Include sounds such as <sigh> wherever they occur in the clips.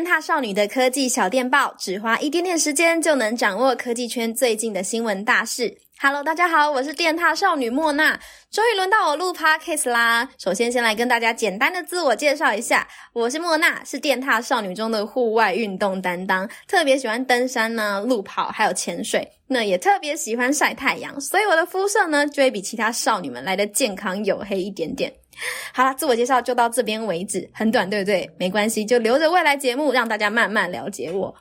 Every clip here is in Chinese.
电獭少女的科技小电报，只花一点点时间就能掌握科技圈最近的新闻大事。Hello，大家好，我是电踏少女莫娜，终于轮到我录 Podcast 啦。首先，先来跟大家简单的自我介绍一下，我是莫娜，是电踏少女中的户外运动担当，特别喜欢登山呢、路跑还有潜水，那也特别喜欢晒太阳，所以我的肤色呢就会比其他少女们来的健康黝黑一点点。<laughs> 好啦，自我介绍就到这边为止，很短，对不对？没关系，就留着未来节目让大家慢慢了解我。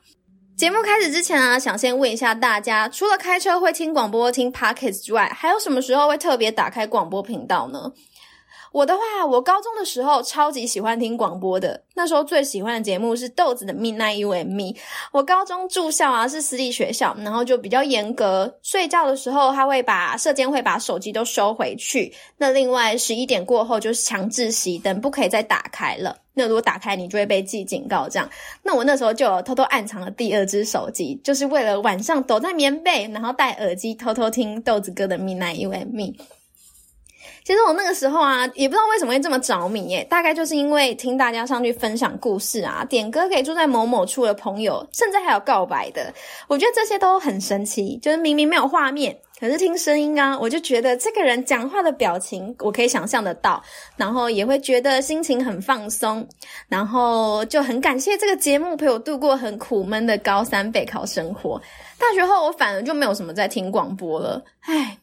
节目开始之前啊，想先问一下大家，除了开车会听广播、听 Podcast 之外，还有什么时候会特别打开广播频道呢？我的话，我高中的时候超级喜欢听广播的。那时候最喜欢的节目是豆子的 Midnight You and Me。我高中住校啊，是私立学校，然后就比较严格。睡觉的时候，他会把社监会把手机都收回去。那另外十一点过后就是强制熄灯，不可以再打开了。那如果打开，你就会被记警告。这样，那我那时候就有偷偷暗藏了第二只手机，就是为了晚上躲在棉被，然后戴耳机偷偷听豆子哥的 Midnight You and Me。其实我那个时候啊，也不知道为什么会这么着迷耶，大概就是因为听大家上去分享故事啊，点歌给住在某某处的朋友，甚至还有告白的，我觉得这些都很神奇。就是明明没有画面，可是听声音啊，我就觉得这个人讲话的表情，我可以想象得到，然后也会觉得心情很放松，然后就很感谢这个节目陪我度过很苦闷的高三备考生活。大学后我反而就没有什么在听广播了，唉。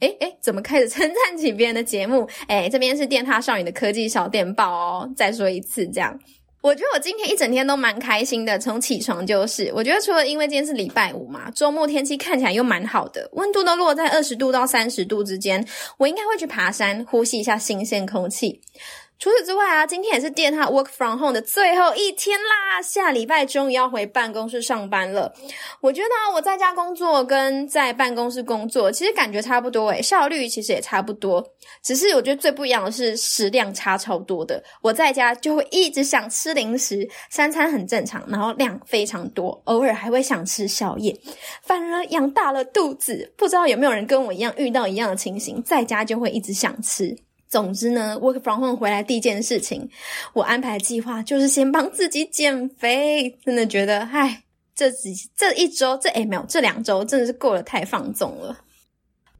诶诶，怎么开始 <laughs> 称赞起别人的节目？诶，这边是电塔少女的科技小电报哦。再说一次，这样，我觉得我今天一整天都蛮开心的，从起床就是。我觉得除了因为今天是礼拜五嘛，周末天气看起来又蛮好的，温度都落在二十度到三十度之间，我应该会去爬山，呼吸一下新鲜空气。除此之外啊，今天也是电獭 work from home 的最后一天啦，下礼拜终于要回办公室上班了。我觉得，我在家工作跟在办公室工作其实感觉差不多诶，效率其实也差不多。只是我觉得最不一样的是食量差超多的。我在家就会一直想吃零食，三餐很正常，然后量非常多，偶尔还会想吃宵夜，反而养大了肚子。不知道有没有人跟我一样遇到一样的情形，在家就会一直想吃。总之呢，work from home 回来第一件事情，我安排计划就是先帮自己减肥。真的觉得，唉，这几这一周，这诶没有，这两周真的是过得太放纵了。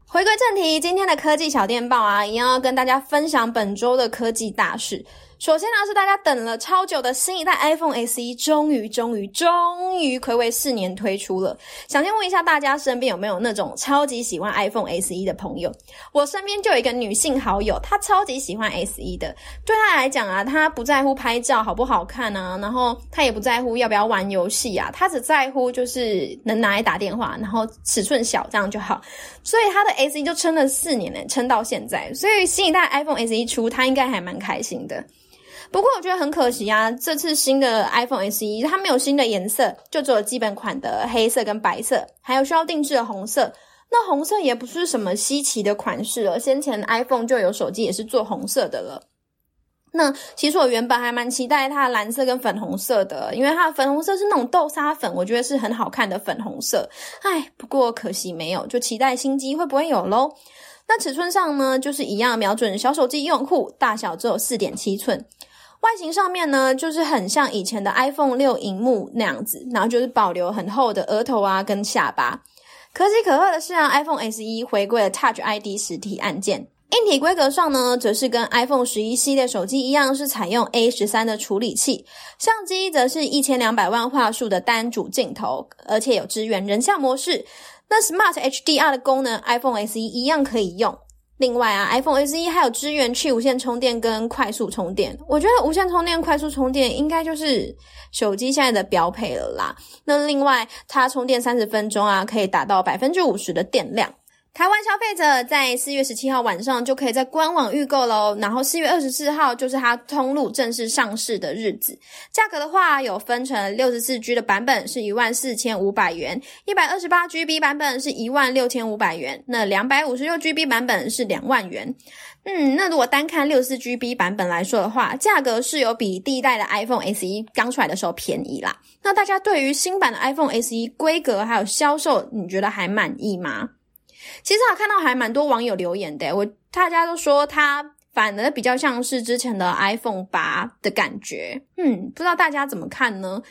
回归正题，今天的科技小电报啊，一样要跟大家分享本周的科技大事。首先呢，是大家等了超久的新一代 iPhone SE，终于、终于、终于睽违四年推出了。想先问一下大家，身边有没有那种超级喜欢 iPhone SE 的朋友？我身边就有一个女性好友，她超级喜欢 SE 的。对她来讲啊，她不在乎拍照好不好看啊，然后她也不在乎要不要玩游戏啊，她只在乎就是能拿来打电话，然后尺寸小这样就好。所以她的 SE 就撑了四年呢，撑到现在。所以新一代 iPhone SE 出，她应该还蛮开心的。不过我觉得很可惜啊，这次新的 iPhone SE 它没有新的颜色，就只有基本款的黑色跟白色，还有需要定制的红色。那红色也不是什么稀奇的款式了，先前 iPhone 就有手机也是做红色的了。那其实我原本还蛮期待它的蓝色跟粉红色的，因为它的粉红色是那种豆沙粉，我觉得是很好看的粉红色。唉，不过可惜没有，就期待新机会不会有咯。那尺寸上呢，就是一样瞄准小手机用户，大小只有四点七寸。外形上面呢，就是很像以前的 iPhone 六荧幕那样子，然后就是保留很厚的额头啊跟下巴。可喜可贺的是啊，iPhone SE 回归了 Touch ID 实体按键。硬体规格上呢，则是跟 iPhone 十一系列手机一样，是采用 A 十三的处理器。相机则是一千两百万画素的单主镜头，而且有支援人像模式。那 Smart HDR 的功能，iPhone SE 一样可以用。另外啊，iPhone SE 还有支援去无线充电跟快速充电。我觉得无线充电、快速充电应该就是手机现在的标配了啦。那另外，它充电三十分钟啊，可以达到百分之五十的电量。台湾消费者在四月十七号晚上就可以在官网预购喽，然后四月二十四号就是它通路正式上市的日子。价格的话，有分成六十四 G 的版本是一万四千五百元，一百二十八 GB 版本是一万六千五百元，那两百五十六 GB 版本是两万元。嗯，那如果单看六四 GB 版本来说的话，价格是有比第一代的 iPhone SE 刚出来的时候便宜啦。那大家对于新版的 iPhone SE 规格还有销售，你觉得还满意吗？其实我看到还蛮多网友留言的，我大家都说它反而比较像是之前的 iPhone 八的感觉，嗯，不知道大家怎么看呢？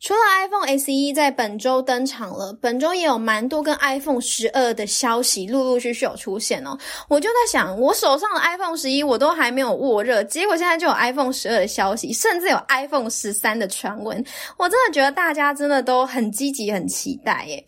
除了 iPhone SE 在本周登场了，本周也有蛮多跟 iPhone 十二的消息陆陆续续有出现哦。我就在想，我手上的 iPhone 十一我都还没有握热，结果现在就有 iPhone 十二的消息，甚至有 iPhone 十三的传闻。我真的觉得大家真的都很积极、很期待耶。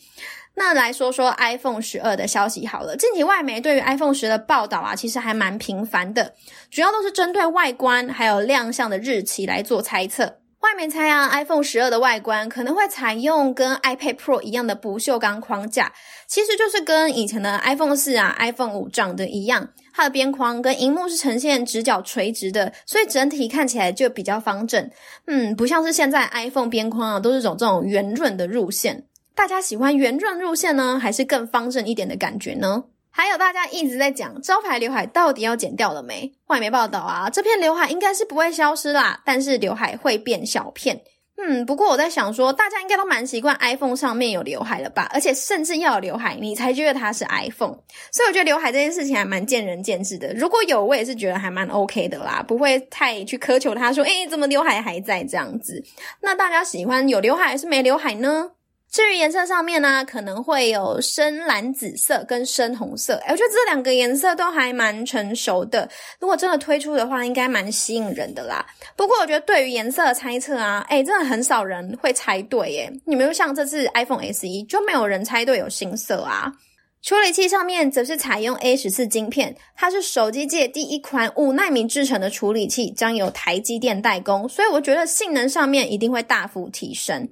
那来说说 iPhone 十二的消息好了。近期外媒对于 iPhone 十的报道啊，其实还蛮频繁的，主要都是针对外观还有亮相的日期来做猜测。外媒猜啊，iPhone 十二的外观可能会采用跟 iPad Pro 一样的不锈钢框架，其实就是跟以前的 iPhone 四啊、iPhone 五长得一样，它的边框跟荧幕是呈现直角垂直的，所以整体看起来就比较方正。嗯，不像是现在 iPhone 边框啊，都是走这种圆润的路线。大家喜欢圆润路线呢，还是更方正一点的感觉呢？还有大家一直在讲招牌刘海到底要剪掉了没？外媒报道啊，这片刘海应该是不会消失啦，但是刘海会变小片。嗯，不过我在想说，大家应该都蛮习惯 iPhone 上面有刘海了吧？而且甚至要有刘海，你才觉得它是 iPhone。所以我觉得刘海这件事情还蛮见仁见智的。如果有，我也是觉得还蛮 OK 的啦，不会太去苛求他说，诶，怎么刘海还在这样子？那大家喜欢有刘海还是没刘海呢？至于颜色上面呢、可能会有深蓝紫色跟深红色。哎，我觉得这两个颜色都还蛮成熟的。如果真的推出的话，应该蛮吸引人的啦。不过我觉得对于颜色的猜测啊，哎，真的很少人会猜对耶。你没有像这次 iPhone SE 就没有人猜对有新色啊。处理器上面则是采用 A 十四晶片，它是手机界第一款五奈米制成的处理器，将由台积电代工，所以我觉得性能上面一定会大幅提升。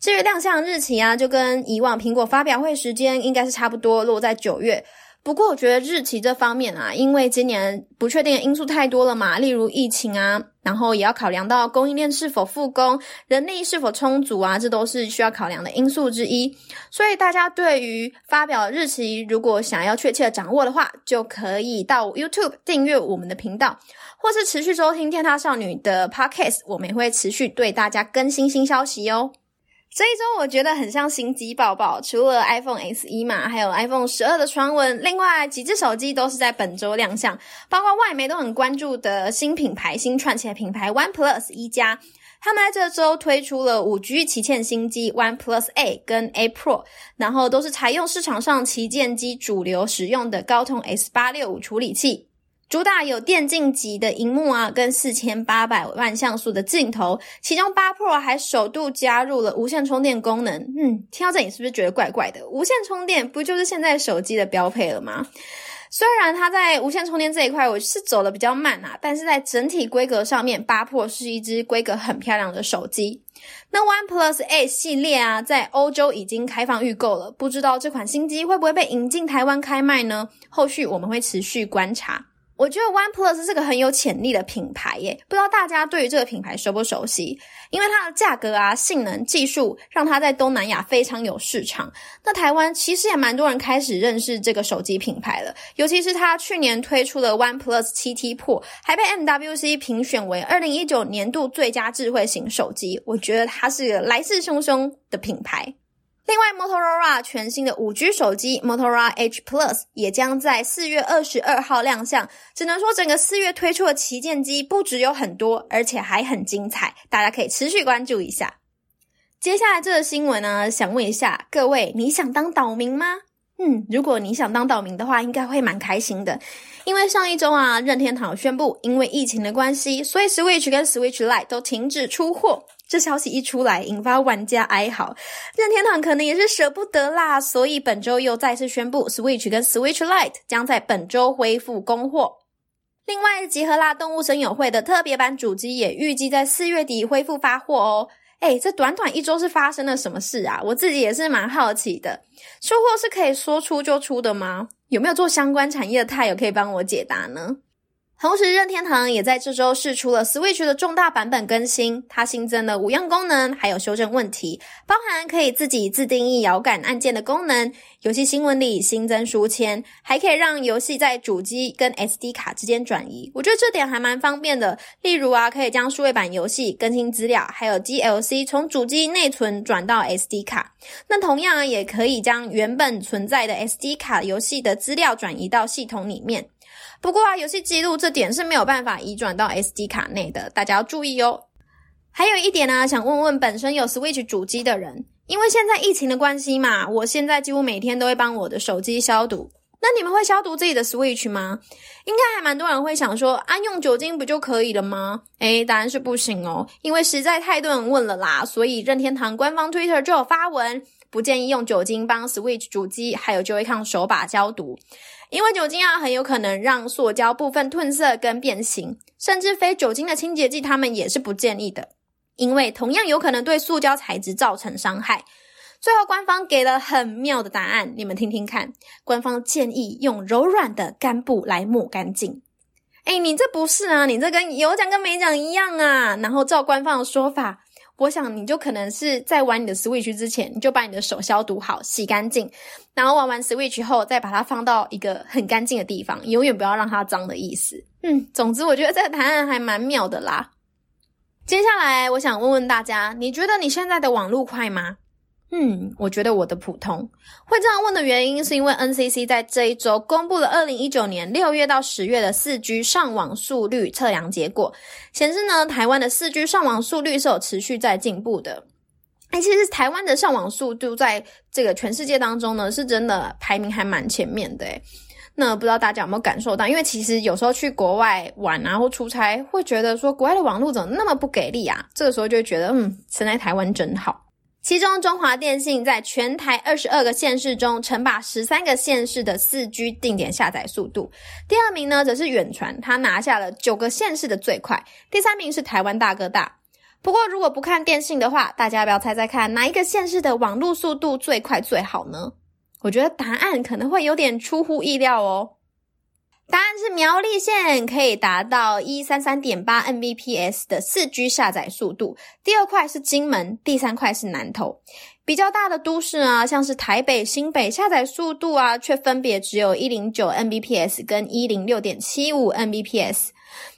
至于亮相日期啊，就跟以往苹果发表会时间应该是差不多，落在九月。不过我觉得日期这方面啊，因为今年不确定的因素太多了嘛，例如疫情啊，然后也要考量到供应链是否复工、人力是否充足啊，这都是需要考量的因素之一。所以大家对于发表日期，如果想要确切掌握的话，就可以到 YouTube 订阅我们的频道，或是持续收听天塌少女的 Podcast，我们也会持续对大家更新新消息哦。这一周我觉得很像新机报报，除了 iPhone S 一嘛，还有 iPhone 十二的传闻。另外几只手机都是在本周亮相，包括外媒都很关注的新品牌、新串起来品牌 OnePlus 一加，他们在这周推出了五 G 旗舰新机 OnePlus A 跟 A Pro，然后都是采用市场上旗舰机主流使用的高通 S 八六五处理器。主打有电竞级的荧幕啊，跟四千八百万像素的镜头，其中八 Pro 还首度加入了无线充电功能。嗯，听到这里是不是觉得怪怪的？无线充电不就是现在手机的标配了吗？虽然它在无线充电这一块我是走的比较慢啊，但是在整体规格上面，八 Pro 是一支规格很漂亮的手机。那 OnePlus A 系列啊，在欧洲已经开放预购了，不知道这款新机会不会被引进台湾开卖呢？后续我们会持续观察。我觉得 OnePlus 是个很有潜力的品牌耶，不知道大家对于这个品牌熟不熟悉？因为它的价格啊、性能、技术，让它在东南亚非常有市场。那台湾其实也蛮多人开始认识这个手机品牌了，尤其是它去年推出了 OnePlus 7T Pro，还被 MWC 评选为2019年度最佳智慧型手机。我觉得它是个来势汹汹的品牌。另外，Motorola 全新的五 G 手机 Motorola Edge Plus 也将在四月二十二号亮相。只能说，整个四月推出的旗舰机不只有很多，而且还很精彩，大家可以持续关注一下。接下来这个新闻呢，想问一下各位，你想当岛民吗？嗯，如果你想当岛民的话，应该会蛮开心的，因为上一周啊，任天堂宣布，因为疫情的关系，所以 Switch 跟 Switch Lite 都停止出货。这消息一出来，引发玩家哀嚎，任天堂可能也是舍不得啦，所以本周又再次宣布，Switch 跟 Switch Lite 将在本周恢复供货。另外，集合啦动物森友会的特别版主机也预计在四月底恢复发货哦。诶，这短短一周是发生了什么事啊？我自己也是蛮好奇的。出货是可以说出就出的吗？有没有做相关产业的泰友可以帮我解答呢？同时，任天堂也在这周释出了 Switch 的重大版本更新，它新增了五样功能，还有修正问题，包含可以自己自定义摇杆按键的功能，游戏新闻里新增书签，还可以让游戏在主机跟 SD 卡之间转移。我觉得这点还蛮方便的。例如啊，可以将数位版游戏更新资料，还有 DLC 从主机内存转到 SD 卡。那同样啊，也可以将原本存在的 SD 卡游戏的资料转移到系统里面。不过啊，游戏记录这点是没有办法移转到 SD 卡内的，大家要注意哦。还有一点呢、啊，想问问本身有 Switch 主机的人，因为现在疫情的关系嘛，我现在几乎每天都会帮我的手机消毒。那你们会消毒自己的 Switch 吗？应该还蛮多人会想说，啊，用酒精不就可以了吗？诶，答案是不行哦，因为实在太多人问了啦，所以任天堂官方 Twitter 就有发文，不建议用酒精帮 Switch 主机还有 Joy-Con 手把消毒，因为酒精啊很有可能让塑胶部分褪色跟变形，甚至非酒精的清洁剂他们也是不建议的，因为同样有可能对塑胶材质造成伤害。最后，官方给了很妙的答案，你们听听看。官方建议用柔软的干布来抹干净。诶，你这不是啊？你这跟有讲跟没讲一样啊！然后照官方的说法，我想你就可能是在玩你的 Switch 之前，你就把你的手消毒好、洗干净，然后玩完 Switch 后，再把它放到一个很干净的地方，永远不要让它脏的意思。嗯，总之我觉得这个答案还蛮妙的啦。接下来，我想问问大家，你觉得你现在的网路快吗？嗯，我觉得我的普通。会这样问的原因，是因为 NCC 在这一周公布了二零一九年六月到十月的四 G 上网速率测量结果，显示呢，台湾的四 G 上网速率是有持续在进步的。哎，其实台湾的上网速度在这个全世界当中呢，是真的排名还蛮前面的。诶那不知道大家有没有感受到？因为其实有时候去国外玩啊，或出差，会觉得说国外的网络怎么那么不给力啊？这个时候就会觉得，嗯，生在台湾真好。其中，中华电信在全台二十二个县市中，称霸十三个县市的四 G 定点下载速度。第二名呢，则是远传，他拿下了九个县市的最快。第三名是台湾大哥大。不过，如果不看电信的话，大家要不要猜猜看，哪一个县市的网络速度最快最好呢？我觉得答案可能会有点出乎意料哦。答案是苗栗县可以达到一三三点八 Mbps 的四 G 下载速度，第二块是金门，第三块是南投。比较大的都市啊，像是台北、新北，下载速度啊，却分别只有一零九 Mbps 跟一零六点七五 Mbps。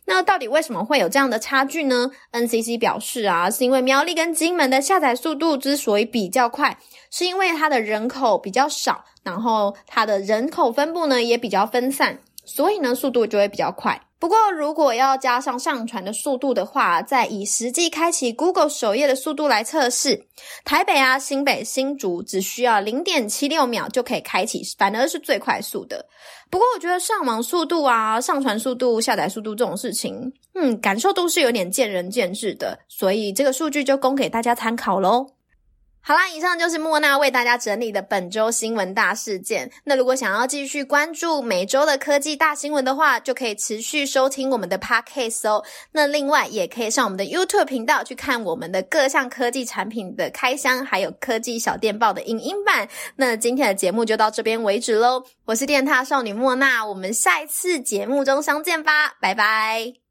那到底为什么会有这样的差距呢？NCC 表示啊，是因为苗栗跟金门的下载速度之所以比较快，是因为它的人口比较少，然后它的人口分布呢也比较分散。所以呢，速度就会比较快。不过，如果要加上上传的速度的话，再以实际开启 Google 首页的速度来测试，台北啊、新北、新竹只需要零点七六秒就可以开启，反而是最快速的。不过，我觉得上网速度啊、上传速度、下载速度这种事情，嗯，感受度是有点见仁见智的。所以，这个数据就供给大家参考喽。好啦，以上就是莫娜为大家整理的本周新闻大事件。那如果想要继续关注每周的科技大新闻的话，就可以持续收听我们的 Podcast 哦。那另外也可以上我们的 YouTube 频道去看我们的各项科技产品的开箱，还有科技小电报的影音版。那今天的节目就到这边为止喽。我是电獭少女莫娜，我们下一次节目中相见吧，拜拜。